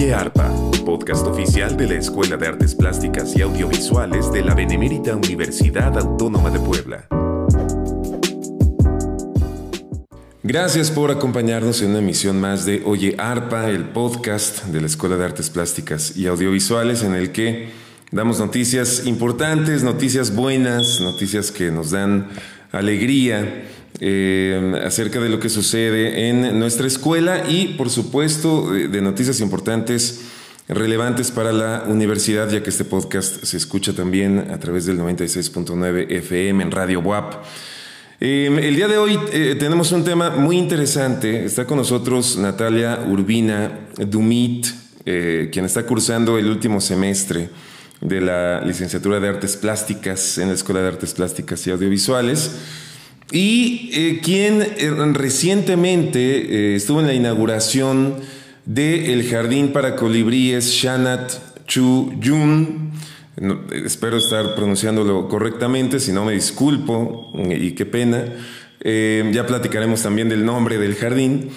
Oye Arpa, podcast oficial de la Escuela de Artes Plásticas y Audiovisuales de la Benemérita Universidad Autónoma de Puebla. Gracias por acompañarnos en una emisión más de Oye Arpa, el podcast de la Escuela de Artes Plásticas y Audiovisuales en el que damos noticias importantes, noticias buenas, noticias que nos dan alegría eh, acerca de lo que sucede en nuestra escuela y, por supuesto, de, noticias importantes relevantes para la universidad, ya que este podcast se escucha también a través del 96.9 FM en Radio WAP. Eh, el día de hoy eh, tenemos un tema muy interesante. Está con nosotros Natalia Urbina Dumit, quien está cursando el último semestre de la licenciatura de Artes Plásticas en la Escuela de Artes Plásticas y Audiovisuales y eh, quien eh, recientemente eh, estuvo en la inauguración del Jardín para Colibríes Shanat Chu Yun. espero estar pronunciándolo correctamente, si no me disculpo y qué pena. ya platicaremos también del nombre del jardín.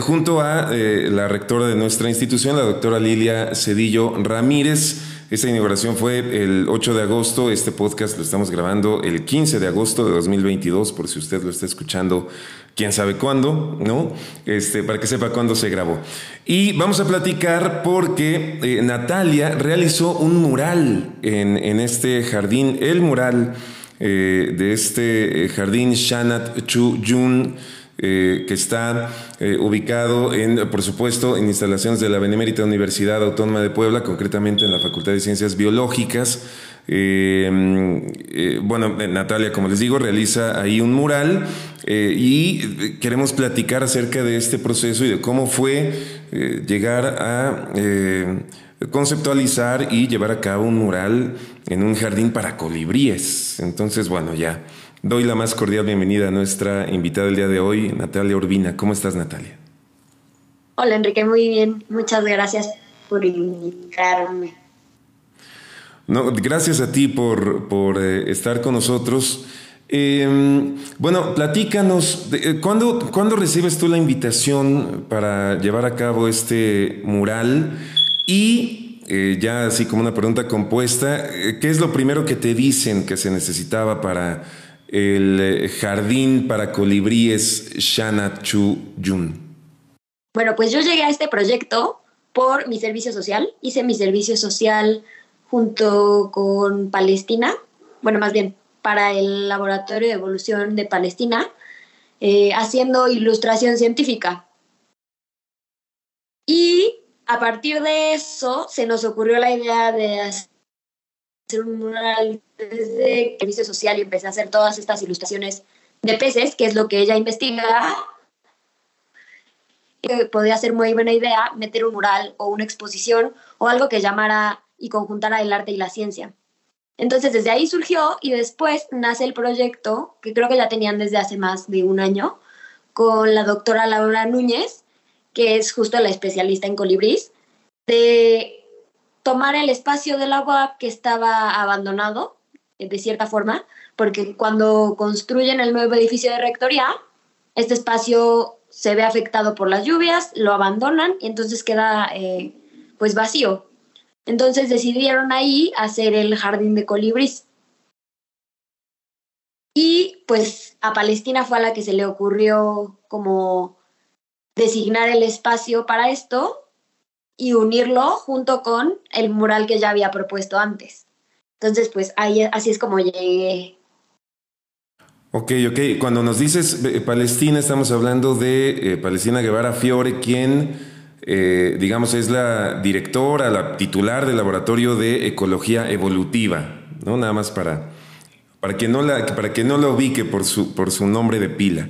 junto a la rectora de nuestra institución, la doctora Lilia Cedillo Ramírez, esta inauguración fue el 8 de agosto, este podcast lo estamos grabando el 15 de agosto de 2022, por si usted lo está escuchando, quién sabe cuándo, ¿no? Este, para que sepa cuándo se grabó. Y vamos a platicar porque eh, Natalia realizó un mural en, este jardín, el mural eh, de este eh, jardín Shanat Chu Jun eh, que está eh, ubicado en, por supuesto, en instalaciones de la Benemérita Universidad Autónoma de Puebla, concretamente en la Facultad de Ciencias Biológicas. Eh, bueno, Natalia, como les digo, realiza ahí un mural y queremos platicar acerca de este proceso y de cómo fue llegar a conceptualizar y llevar a cabo un mural en un jardín para colibríes. Entonces, bueno, ya Doy la más cordial bienvenida a nuestra invitada del día de hoy, Natalia Urbina. ¿Cómo estás, Natalia? Hola, Enrique, muy bien. Muchas gracias por invitarme. No, gracias a ti por, por eh, estar con nosotros. Em, bueno, platícanos, eh, ¿cuándo, ¿cuándo, recibes tú la invitación para llevar a cabo este mural? Y eh, ya así como una pregunta compuesta, ¿qué es lo primero que te dicen que se necesitaba para el eh, jardín para colibríes Shana Chu Yun? Bueno, pues yo llegué a este proyecto por mi servicio social. Hice mi servicio social junto con Palestina, bueno, más bien para el Laboratorio de Evolución de Palestina, eh, haciendo ilustración científica. Y a partir de eso se nos ocurrió la idea de hacer un mural desde servicio social y empecé a hacer todas estas ilustraciones de peces, que es lo que ella investiga. podía ser muy buena idea meter un mural o una exposición o algo que llamara y conjuntara el arte y la ciencia. Entonces desde ahí surgió y después nace el proyecto, que creo que ya tenían desde hace más de un año, con la doctora Laura Núñez, que es justo la especialista en colibrís, de tomar el espacio de la UAP que estaba abandonado, eh, de cierta forma, porque cuando construyen el nuevo edificio de rectoría, este espacio se ve afectado por las lluvias, lo abandonan y entonces queda eh, pues vacío. Entonces decidieron ahí hacer el jardín de colibríes. Y pues a Palestina fue a la que se le ocurrió como designar el espacio para esto y unirlo junto con el mural que ya había propuesto antes. Entonces, pues ahí, así es como llegué. Ok, ok. Cuando nos dices eh, Palestina, estamos hablando de eh, Palestina Guevara Fiore, quien, eh, digamos, es la directora, la titular del Laboratorio de Ecología Evolutiva, ¿no? Nada más para, para, que, no la, para que no la ubique por su, por su nombre de pila.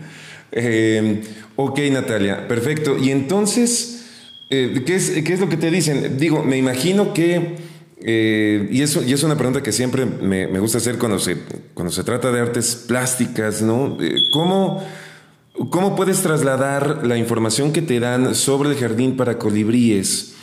ok, Natalia, perfecto. Y entonces... Eh, ¿qué, es, lo que te dicen? Digo, me imagino que, eh, y, eso, y es una pregunta que siempre me, gusta hacer cuando se, cuando se trata de artes plásticas, ¿no? Eh, ¿Cómo, ¿Cómo puedes trasladar la información que te dan sobre el jardín para colibríes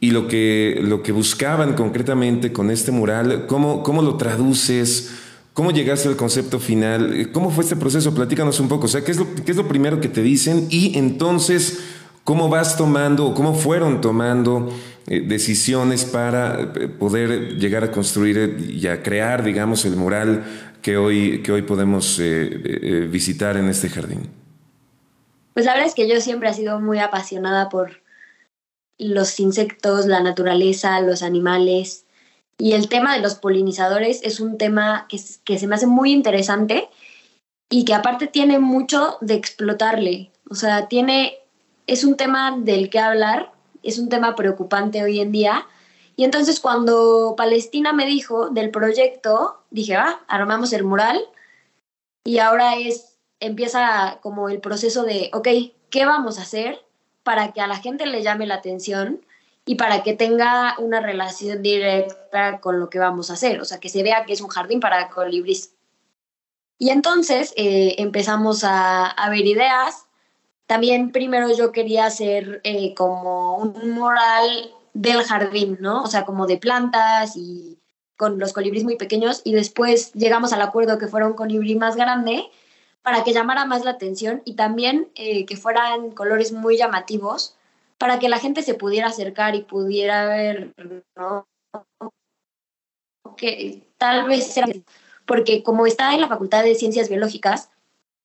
y lo que, lo que buscaban concretamente con este mural? ¿Cómo, cómo lo traduces? ¿Cómo llegaste al concepto final? ¿Cómo fue este proceso? Platícanos un poco. O sea, ¿qué es lo, qué es lo primero que te dicen? Y entonces ¿Cómo vas tomando o cómo fueron tomando eh, decisiones para eh, poder llegar a construir y a crear, digamos, el mural que hoy, que hoy podemos visitar en este jardín? Pues la verdad es que yo siempre he sido muy apasionada por los insectos, la naturaleza, los animales. Y el tema de los polinizadores es un tema que, que se me hace muy interesante y que aparte tiene mucho de explotarle. O sea, tiene, es un tema del que hablar, es un tema preocupante hoy en día. Y entonces cuando Palestina me dijo del proyecto, dije, ah, armamos el mural y ahora es, empieza como el proceso de, ok, ¿qué vamos a hacer? para que a la gente le llame la atención y para que tenga una relación directa con lo que vamos a hacer, o sea, que se vea que es un jardín para colibríes. Y entonces eh, empezamos a, ver ideas. También primero yo quería hacer eh, como un mural del jardín, ¿no? O sea, como de plantas y con los colibríes muy pequeños y después llegamos al acuerdo que fuera un colibrí más grande para que llamara más la atención y también eh, que fueran colores muy llamativos para que la gente se pudiera acercar y pudiera ver, ¿no? Que tal vez era, porque como está en la Facultad de Ciencias Biológicas,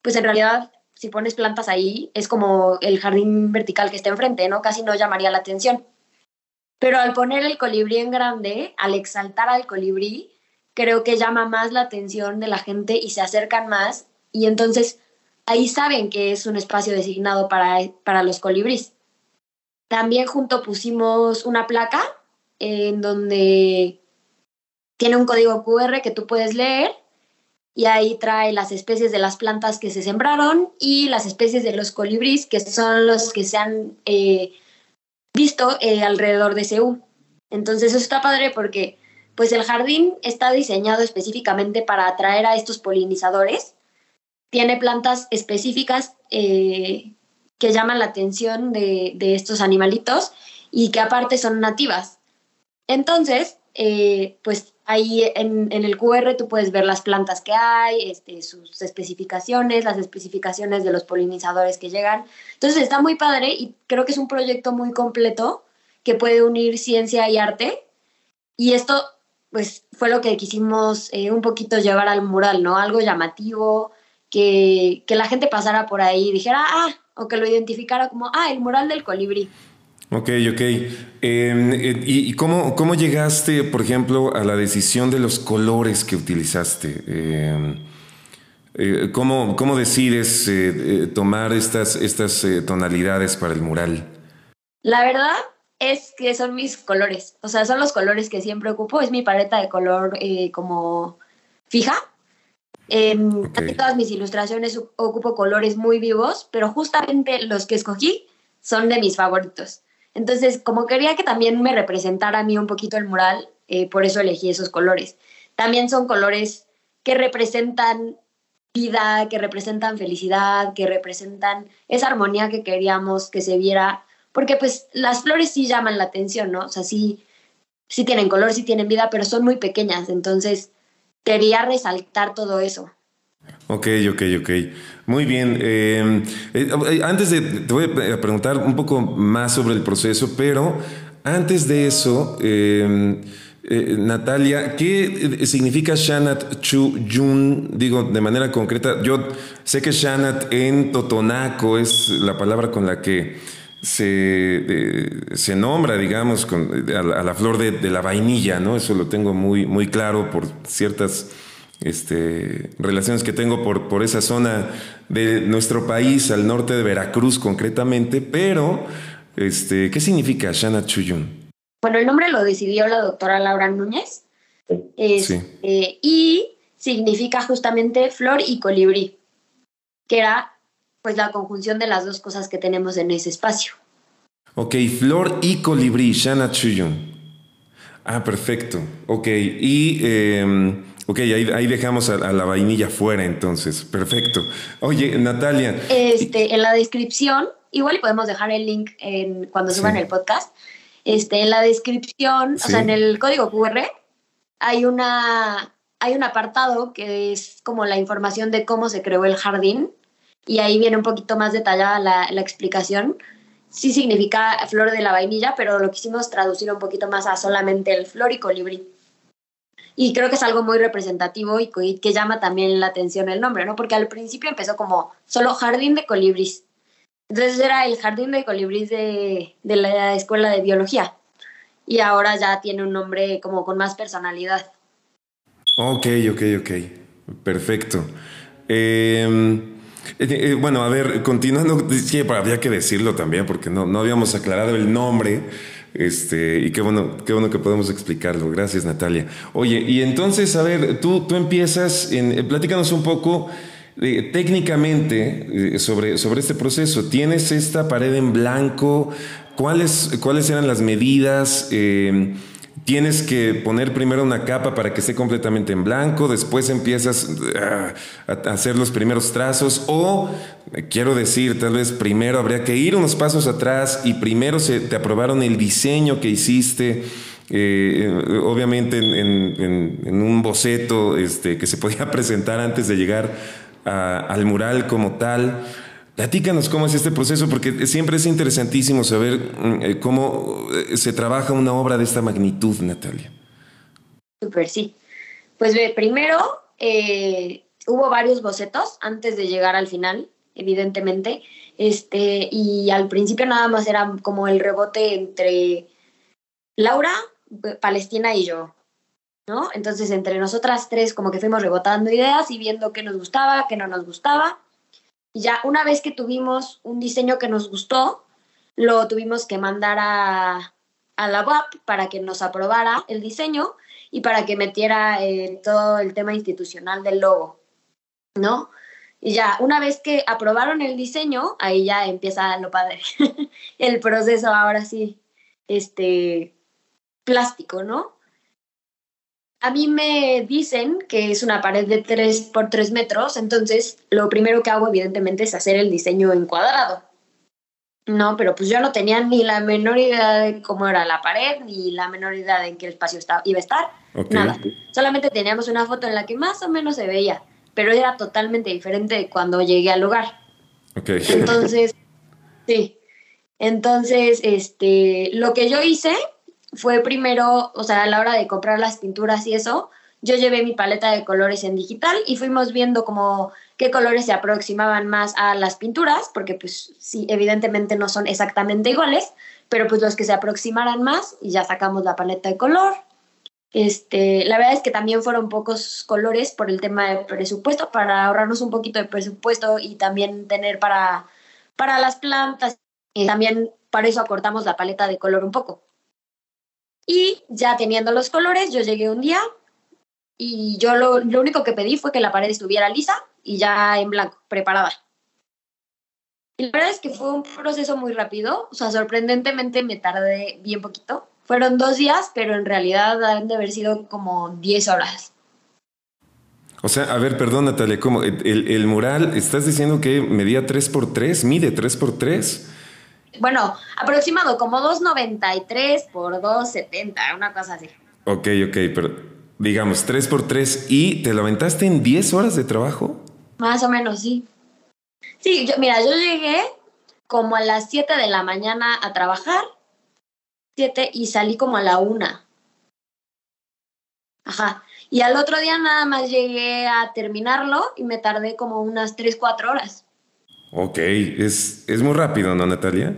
pues en realidad si pones plantas ahí es como el jardín vertical que está enfrente, ¿no? Casi no llamaría la atención. Pero al poner el colibrí en grande, al exaltar al colibrí, creo que llama más la atención de la gente y se acercan más y entonces ahí saben que es un espacio designado para, para los colibríes. También junto pusimos una placa en donde tiene un código QR que tú puedes leer y ahí trae las especies de las plantas que se sembraron y las especies de los colibríes que son los que se han eh, visto eh, alrededor de Seúl. Entonces eso está padre porque pues el jardín está diseñado específicamente para atraer a estos polinizadores tiene plantas específicas eh, que llaman la atención de, estos animalitos y que aparte son nativas. Entonces, eh, pues ahí en, el QR tú puedes ver las plantas que hay, este, sus especificaciones, las especificaciones de los polinizadores que llegan. Entonces está muy padre y creo que es un proyecto muy completo que puede unir ciencia y arte. Y esto, pues, fue lo que quisimos eh, un poquito llevar al mural, ¿no? Algo llamativo, que, la gente pasara por ahí y dijera, ah, o que lo identificara como, ah, el mural del colibrí. Ok, ok. Em, eh, ¿Y, cómo, cómo, llegaste, por ejemplo, a la decisión de los colores que utilizaste? Em, eh, ¿cómo, ¿cómo, decides eh, tomar estas, estas tonalidades para el mural? La verdad es que son mis colores, o sea, son los colores que siempre ocupo, es mi paleta de color como fija, en todas mis ilustraciones ocupo colores muy vivos, pero justamente los que escogí son de mis favoritos. Entonces, como quería que también me representara a mí un poquito el mural, eh, por eso elegí esos colores. También son colores que representan vida, que representan felicidad, que representan esa armonía que queríamos que se viera, porque pues las flores sí llaman la atención, ¿no? O sea, sí, sí tienen color, sí tienen vida, pero son muy pequeñas, entonces quería resaltar todo eso. Ok, ok, ok. Muy bien. Em, eh, eh, antes de, te voy a preguntar un poco más sobre el proceso, pero antes de eso, em, eh, Natalia, ¿qué significa Shanat Chu Yun? Digo, de manera concreta, yo sé que Shanat en Totonaco es la palabra con la que se, se nombra, digamos, a, la, flor de, la vainilla, ¿no? Eso lo tengo muy, muy claro por ciertas este, relaciones que tengo por, por esa zona de nuestro país, al norte de Veracruz concretamente, pero este, ¿qué significa Shana Chuyun? Bueno, el nombre lo decidió la doctora Laura Núñez este, y significa justamente flor y colibrí, que era pues la conjunción de las dos cosas que tenemos en ese espacio. Ok, flor y colibrí, Shana Chuyun. Ah, perfecto. Ok, y em, ok, ahí, dejamos a, la vainilla fuera entonces. Perfecto. Oye, Natalia. Este, en la descripción, igual podemos dejar el link en, cuando suban el podcast. Este, en la descripción, o sea, en el código QR, hay una hay un apartado que es como la información de cómo se creó el jardín y ahí viene un poquito más detallada la, explicación. sí significa flor de la vainilla, pero lo quisimos traducir un poquito más a solamente el flor y colibrí. Y creo que es algo muy representativo y que llama también la atención el nombre, ¿no? Porque al principio empezó como solo jardín de colibrís. Entonces era el jardín de colibrís de, de la escuela de biología. Y ahora ya tiene un nombre como con más personalidad. Ok, ok, ok. Perfecto. Eh, eh, eh, bueno, a ver, continuando, sí, había que decirlo también, porque no, no habíamos aclarado el nombre. Este, y qué bueno, qué bueno que podemos explicarlo. Gracias, Natalia. Oye, y entonces, a ver, tú, tú empiezas, en, eh, platícanos un poco técnicamente sobre, sobre este proceso. Tienes esta pared en blanco, ¿cuáles, cuáles eran las medidas? Tienes que poner primero una capa para que esté completamente en blanco, después empiezas ah, a hacer los primeros trazos o, quiero decir, tal vez primero habría que ir unos pasos atrás y primero se, te aprobaron el diseño que hiciste. Eh, obviamente en, un boceto este, que se podía presentar antes de llegar al mural como tal. Platícanos cómo es este proceso, porque siempre es interesantísimo saber mm, eh, cómo eh, se trabaja una obra de esta magnitud, Natalia. Súper, sí. Pues primero eh, hubo varios bocetos antes de llegar al final, evidentemente, este, y al principio nada más era como el rebote entre Laura, Palestina y yo, ¿no? Entonces entre nosotras tres como que fuimos rebotando ideas y viendo qué nos gustaba, qué no nos gustaba ya una vez que tuvimos un diseño que nos gustó, lo tuvimos que mandar a, la UAP para que nos aprobara el diseño y para que metiera eh, todo el tema institucional del logo, ¿no? Y ya, una vez que aprobaron el diseño, ahí ya empieza lo padre. el proceso ahora sí, este, plástico, ¿no? A mí me dicen que es una pared de 3 por 3 metros, entonces lo primero que hago evidentemente es hacer el diseño en cuadrado. No, pero pues yo no tenía ni la menor idea de cómo era la pared, ni la menor idea de en qué espacio estaba, iba a estar, nada. Solamente teníamos una foto en la que más o menos se veía, pero era totalmente diferente de cuando llegué al lugar. Okay. Entonces, sí. Entonces, este, lo que yo hice fue primero, o sea, a la hora de comprar las pinturas y eso, yo llevé mi paleta de colores en digital y fuimos viendo como qué colores se aproximaban más a las pinturas, porque pues sí, evidentemente no son exactamente iguales, pero pues los que se aproximaran más y ya sacamos la paleta de color. Este, la verdad es que también fueron pocos colores por el tema de presupuesto, para ahorrarnos un poquito de presupuesto y también tener para, para las plantas. Y también para eso acortamos la paleta de color un poco. Y ya teniendo los colores, yo llegué un día y yo lo, único que pedí fue que la pared estuviera lisa y ya en blanco, preparada. Y la verdad es que fue un proceso muy rápido, o sea, sorprendentemente me tardé bien poquito. Fueron dos días, pero en realidad deben de haber sido como 10 horas. O sea, a ver, perdón Natalia, ¿cómo? El, el mural, ¿estás diciendo que medía 3 por 3 ¿Mide 3 por 3 bueno, aproximado como 2.93 por 2.70, una cosa así. Ok, ok, pero digamos 3 por 3 y te lo aventaste en 10 horas de trabajo. Más o menos, sí. Sí, yo, mira, yo llegué como a las 7 de la mañana a trabajar, 7 y salí como a la 1. Ajá. Y al otro día nada más llegué a terminarlo y me tardé como unas 3, 4 horas. Ok, es, es muy rápido, ¿no, Natalia?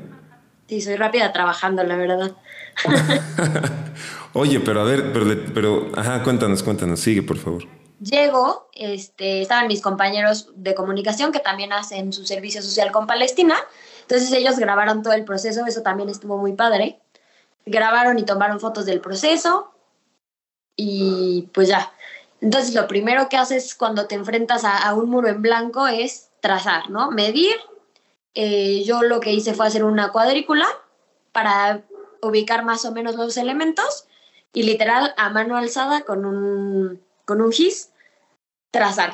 Sí, soy rápida trabajando, la verdad. Oye, pero a ver, pero, pero, ajá, cuéntanos, cuéntanos, sigue, por favor. Llego, este, estaban mis compañeros de comunicación que también hacen su servicio social con Palestina, entonces ellos grabaron todo el proceso, eso también estuvo muy padre. Grabaron y tomaron fotos del proceso y pues ya. Entonces lo primero que haces cuando te enfrentas a un muro en blanco es trazar, ¿no? Medir. Eh, yo lo que hice fue hacer una cuadrícula para ubicar más o menos los elementos y literal a mano alzada con un, con un gis trazar.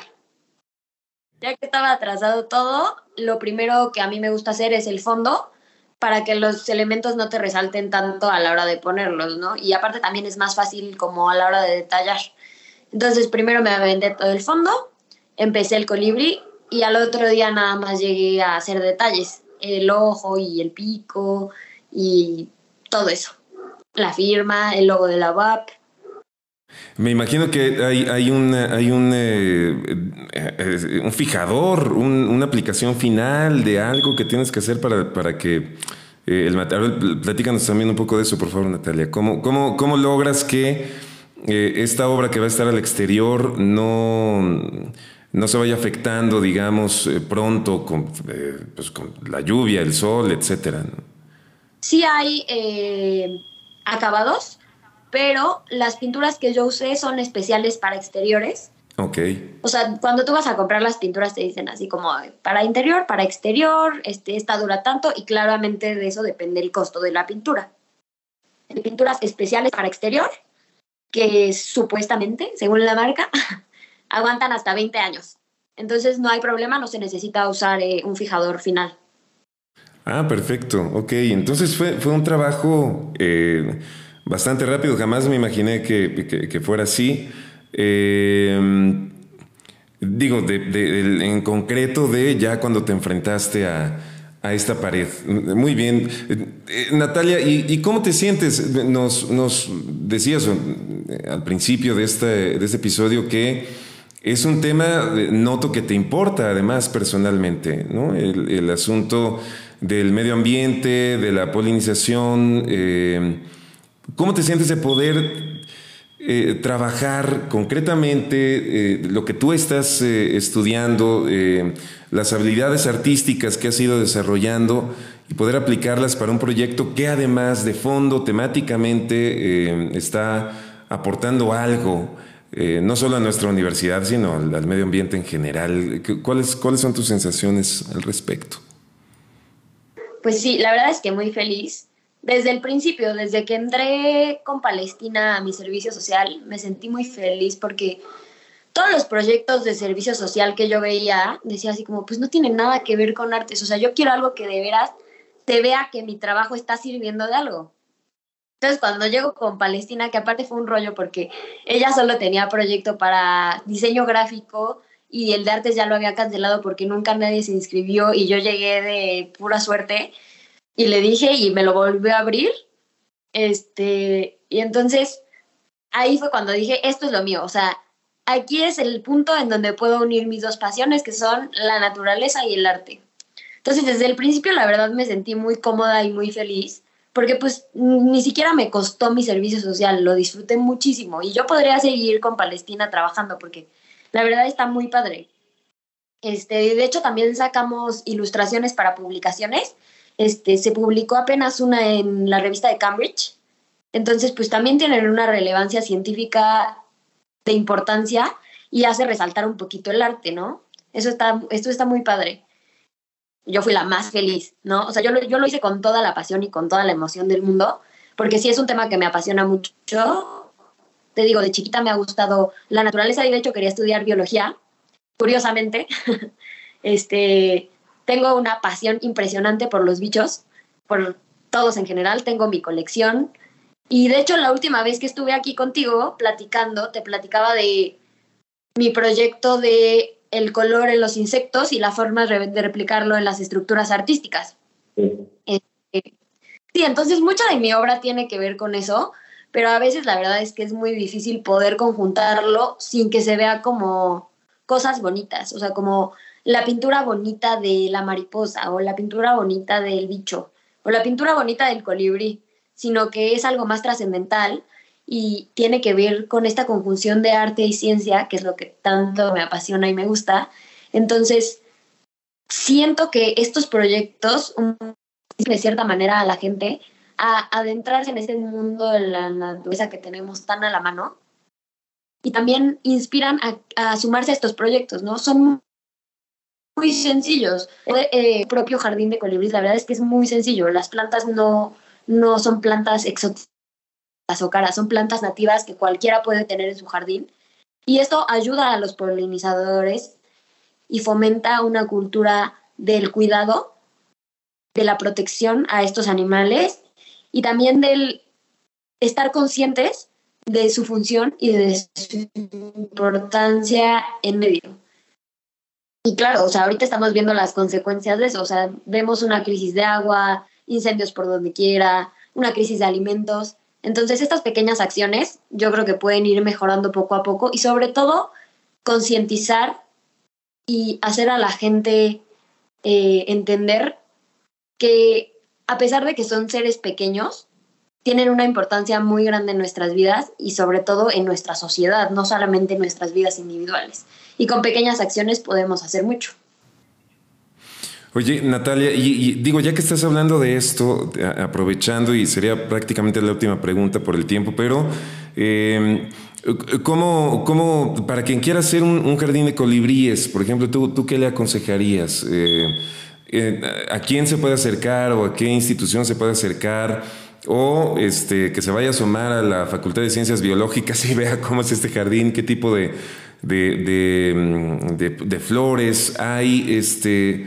Ya que estaba trazado todo, lo primero que a mí me gusta hacer es el fondo para que los elementos no te resalten tanto a la hora de ponerlos, ¿no? Y aparte también es más fácil como a la hora de detallar. Entonces primero me aventé todo el fondo, empecé el colibrí y al otro día nada más llegué a hacer detalles. el ojo y el pico y todo eso. La firma, el logo de la VAP. Me imagino que hay, hay, un, hay un, eh, eh, un fijador, una aplicación final de algo que tienes que hacer para, para que eh, el material. Platícanos también un poco de eso, por favor, Natalia. ¿Cómo, cómo, cómo logras que esta obra que va a estar al exterior no, no se vaya afectando, digamos, pronto con, pues, con, la lluvia, el sol, etcétera? Sí hay acabados pero las pinturas que yo usé son especiales para exteriores. Ok. O sea, cuando tú vas a comprar las pinturas te dicen así como para interior, para exterior, este, esta dura tanto y claramente de eso depende el costo de la pintura. Hay pinturas especiales para exterior que supuestamente, según la marca, aguantan hasta 20 años. Entonces no hay problema, no se necesita usar eh, un fijador final. Ah, perfecto. Ok, entonces fue, fue un trabajo... Eh bastante rápido. Jamás me imaginé que, fuera así. Eh, digo, en concreto de ya cuando te enfrentaste a, esta pared. Muy bien. Eh, Natalia, ¿y, cómo te sientes? Nos, nos decías al principio de este, de este episodio que es un tema, noto que te importa además personalmente, ¿no? El, asunto del medio ambiente, de la polinización. ¿Cómo te sientes de poder eh, trabajar concretamente eh, lo que tú estás eh, estudiando, las habilidades artísticas que has ido desarrollando y poder aplicarlas para un proyecto que además de fondo, temáticamente, está aportando algo? No solo a nuestra universidad, sino al, al medio ambiente en general. ¿Cuáles, ¿Cuáles son tus sensaciones al respecto? Pues sí, la verdad es que muy feliz desde el principio, desde que entré con Palestina a mi servicio social, me sentí muy feliz porque todos los proyectos de servicio social que yo veía, decía así como, pues no tienen nada que ver con artes. O sea, yo quiero algo que de veras te vea que mi trabajo está sirviendo de algo. Entonces, cuando llego con Palestina, que aparte fue un rollo porque ella solo tenía proyecto para diseño gráfico y el de artes ya lo había cancelado porque nunca nadie se inscribió y yo llegué de pura suerte y le dije y me lo volvió a abrir. Este, y entonces ahí fue cuando dije, esto es lo mío, o sea, aquí es el punto en donde puedo unir mis dos pasiones, que son la naturaleza y el arte. Entonces, desde el principio, la verdad, me sentí muy cómoda y muy feliz, porque pues ni siquiera me costó mi servicio social, lo disfruté muchísimo y yo podría seguir con Palestina trabajando, porque la verdad está muy padre. Este, de hecho, también sacamos ilustraciones para publicaciones este, se publicó apenas una en la revista de Cambridge, entonces pues también tienen una relevancia científica de importancia y hace resaltar un poquito el arte, ¿no? Eso está, esto está muy padre. Yo fui la más feliz, ¿no? O sea, yo lo, yo lo hice con toda la pasión y con toda la emoción del mundo, porque sí es un tema que me apasiona mucho. Te digo, de chiquita me ha gustado la naturaleza y de hecho quería estudiar biología, curiosamente. este, tengo una pasión impresionante por los bichos, por todos en general, tengo mi colección. Y de hecho, la última vez que estuve aquí contigo platicando, te platicaba de mi proyecto de el color en los insectos y la forma de replicarlo en las estructuras artísticas. Este, sí. entonces mucha de mi obra tiene que ver con eso, pero a veces la verdad es que es muy difícil poder conjuntarlo sin que se vea como cosas bonitas, o sea, como la pintura bonita de la mariposa o la pintura bonita del bicho o la pintura bonita del colibrí, sino que es algo más trascendental y tiene que ver con esta conjunción de arte y ciencia, que es lo que tanto me apasiona y me gusta. Entonces, siento que estos proyectos de cierta manera a la gente a adentrarse en ese mundo de la naturaleza que tenemos tan a la mano y también inspiran a, sumarse a estos proyectos, ¿no? Son muy sencillos. El eh, propio jardín de colibríes, la verdad es que es muy sencillo. Las plantas no, no son plantas exóticas o caras, son plantas nativas que cualquiera puede tener en su jardín. Y esto ayuda a los polinizadores y fomenta una cultura del cuidado, de la protección a estos animales y también del estar conscientes de su función y de su importancia en medio. Y claro, o sea, ahorita estamos viendo las consecuencias de eso, o sea, vemos una crisis de agua, incendios por donde quiera, una crisis de alimentos. Entonces, estas pequeñas acciones yo creo que pueden ir mejorando poco a poco y sobre todo concientizar y hacer a la gente eh, entender que a pesar de que son seres pequeños, tienen una importancia muy grande en nuestras vidas y sobre todo en nuestra sociedad, no solamente en nuestras vidas individuales. Y con pequeñas acciones podemos hacer mucho. Oye, Natalia, y, digo, ya que estás hablando de esto, aprovechando, y sería prácticamente la última pregunta por el tiempo, pero em, ¿cómo, ¿cómo, para quien quiera hacer un, jardín de colibríes, por ejemplo, ¿tú, qué le aconsejarías? Eh, eh, ¿A quién se puede acercar o a qué institución se puede acercar? o este, que se vaya a asomar a la Facultad de Ciencias Biológicas y vea cómo es este jardín, qué tipo de, de, mm, flores hay, este,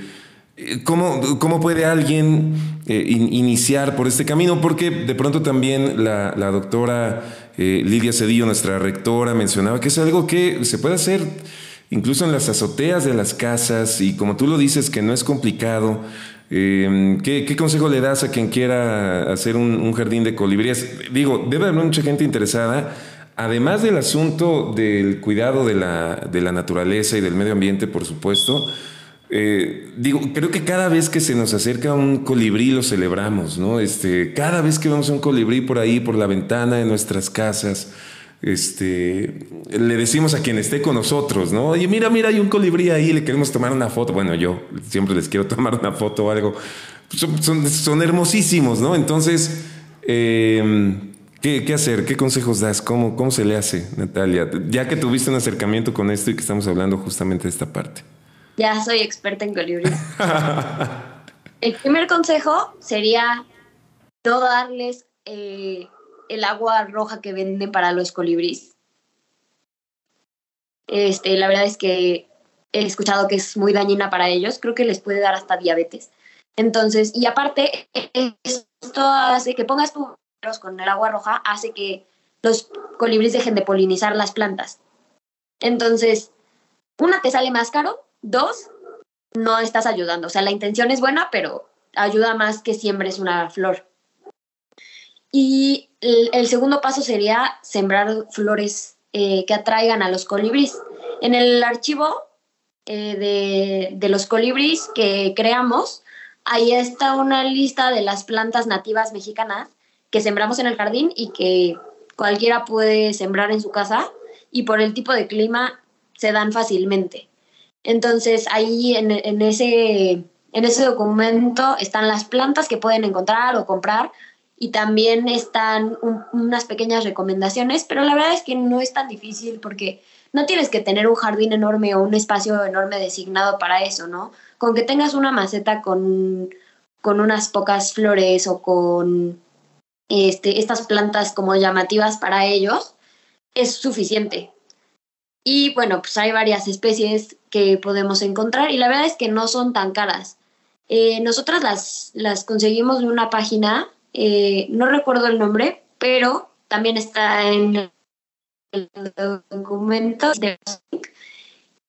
¿cómo, cómo puede alguien eh, iniciar por este camino? Porque de pronto también la, doctora eh, Lidia Cedillo, nuestra rectora, mencionaba que es algo que se puede hacer incluso en las azoteas de las casas y como tú lo dices, que no es complicado. Em, ¿qué, consejo le das a quien quiera hacer un, jardín de colibríes? Digo, debe haber mucha gente interesada. Además del asunto del cuidado de la, de la naturaleza y del medio ambiente, por supuesto, eh, digo, creo que cada vez que se nos acerca un colibrí lo celebramos, ¿no? Este, cada vez que vemos un colibrí por ahí, por la ventana de nuestras casas, este, le decimos a quien esté con nosotros, ¿no? Oye, mira, mira, hay un colibrí ahí, le queremos tomar una foto. Bueno, yo siempre les quiero tomar una foto o algo. Son, hermosísimos, ¿no? Entonces, em, ¿qué, hacer? ¿Qué consejos das? ¿Cómo, ¿Cómo se le hace, Natalia? Ya que tuviste un acercamiento con esto y que estamos hablando justamente de esta parte. Ya soy experta en colibríes. El primer consejo sería no darles eh, el agua roja que venden para los colibríes. Este, la verdad es que he escuchado que es muy dañina para ellos, creo que les puede dar hasta diabetes. Entonces, y aparte, esto hace que pongas tus con el agua roja, hace que los colibríes dejen de polinizar las plantas. Entonces, una, te sale más caro, dos, no estás ayudando. O sea, la intención es buena, pero ayuda más que siembres una flor. Y el, segundo paso sería sembrar flores eh, que atraigan a los colibríes. En el archivo eh, de, los colibríes que creamos, ahí está una lista de las plantas nativas mexicanas que sembramos en el jardín y que cualquiera puede sembrar en su casa y por el tipo de clima se dan fácilmente. Entonces ahí en, ese, en ese documento están las plantas que pueden encontrar o comprar y también están unas pequeñas recomendaciones, pero la verdad es que no es tan difícil porque no tienes que tener un jardín enorme o un espacio enorme designado para eso, ¿no? Con que tengas una maceta con, con unas pocas flores o con este, estas plantas como llamativas para ellos, es suficiente. Y bueno, pues hay varias especies que podemos encontrar y la verdad es que no son tan caras. Eh, nosotras las, las conseguimos de una página eh, no recuerdo el nombre, pero también está en el documento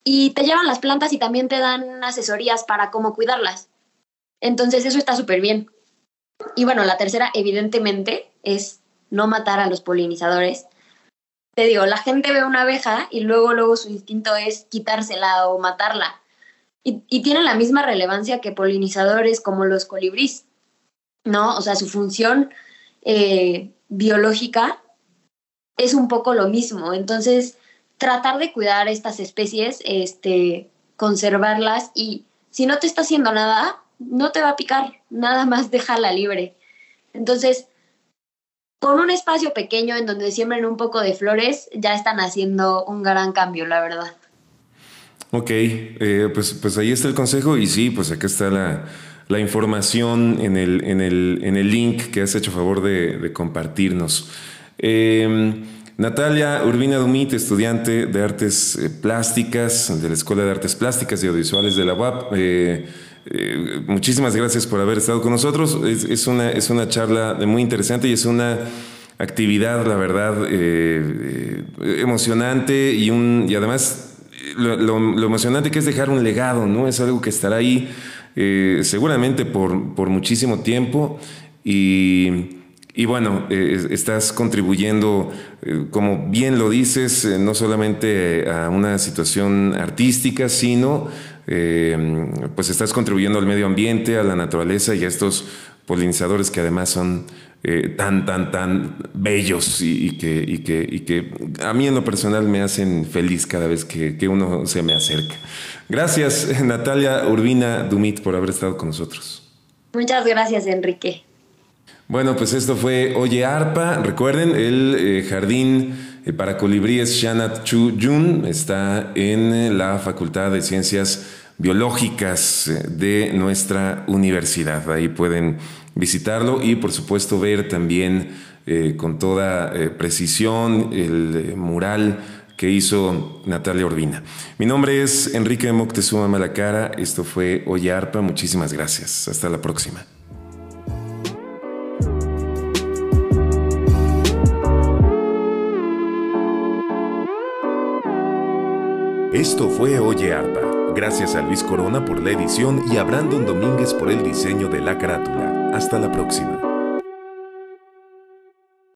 y te llevan las plantas y también te dan asesorías para cómo cuidarlas. Entonces eso está súper bien. Y bueno, la tercera evidentemente es no matar a los polinizadores. Te digo, la gente ve una abeja y luego, luego su instinto es quitársela o matarla. Y, y tiene la misma relevancia que polinizadores como los colibríes. ¿no? O sea, su función eh, biológica es un poco lo mismo. Entonces, tratar de cuidar estas especies, este, conservarlas y si no te está haciendo nada, no te va a picar, nada más déjala libre. Entonces, con un espacio pequeño en donde siembren un poco de flores, ya están haciendo un gran cambio, la verdad. Ok, eh, pues, pues ahí está el consejo y sí, pues acá está la, la información en el, en el, en el link que has hecho favor de, compartirnos. Em, Natalia Urbina Dumit, estudiante de artes eh, plásticas de la Escuela de Artes Plásticas y Audiovisuales de la UAP. Eh, eh, muchísimas gracias por haber estado con nosotros. Es, una, es una charla muy interesante y es una actividad, la verdad, emocionante y, un, y además lo, emocionante que es dejar un legado, ¿no? Es algo que estará ahí eh, seguramente por, por, muchísimo tiempo y, y bueno, eh, estás contribuyendo, como bien lo dices, no solamente a una situación artística, sino pues estás contribuyendo al medio ambiente, a la naturaleza y a estos polinizadores que además son eh, tan, tan, tan bellos y, que, y, que, y, que, a mí en lo personal me hacen feliz cada vez que, que uno se me acerca. Gracias, Natalia Urbina Dumit, por haber estado con nosotros. Muchas gracias, Enrique. Bueno, pues esto fue Oye Arpa. Recuerden, el eh, jardín eh, para colibríes Shanat Chu Jun está en la Facultad de Ciencias biológicas eh, de nuestra universidad. Ahí pueden visitarlo y por supuesto ver también eh, con toda eh, precisión el mural que hizo Natalia Urbina. Mi nombre es Enrique Moctezuma Malacara. Esto fue Arpa. Muchísimas gracias. Hasta la próxima. Esto fue Oye Arpa Gracias a Luis Corona por la edición y a Brandon Domínguez por el diseño de la carátula. Hasta la próxima.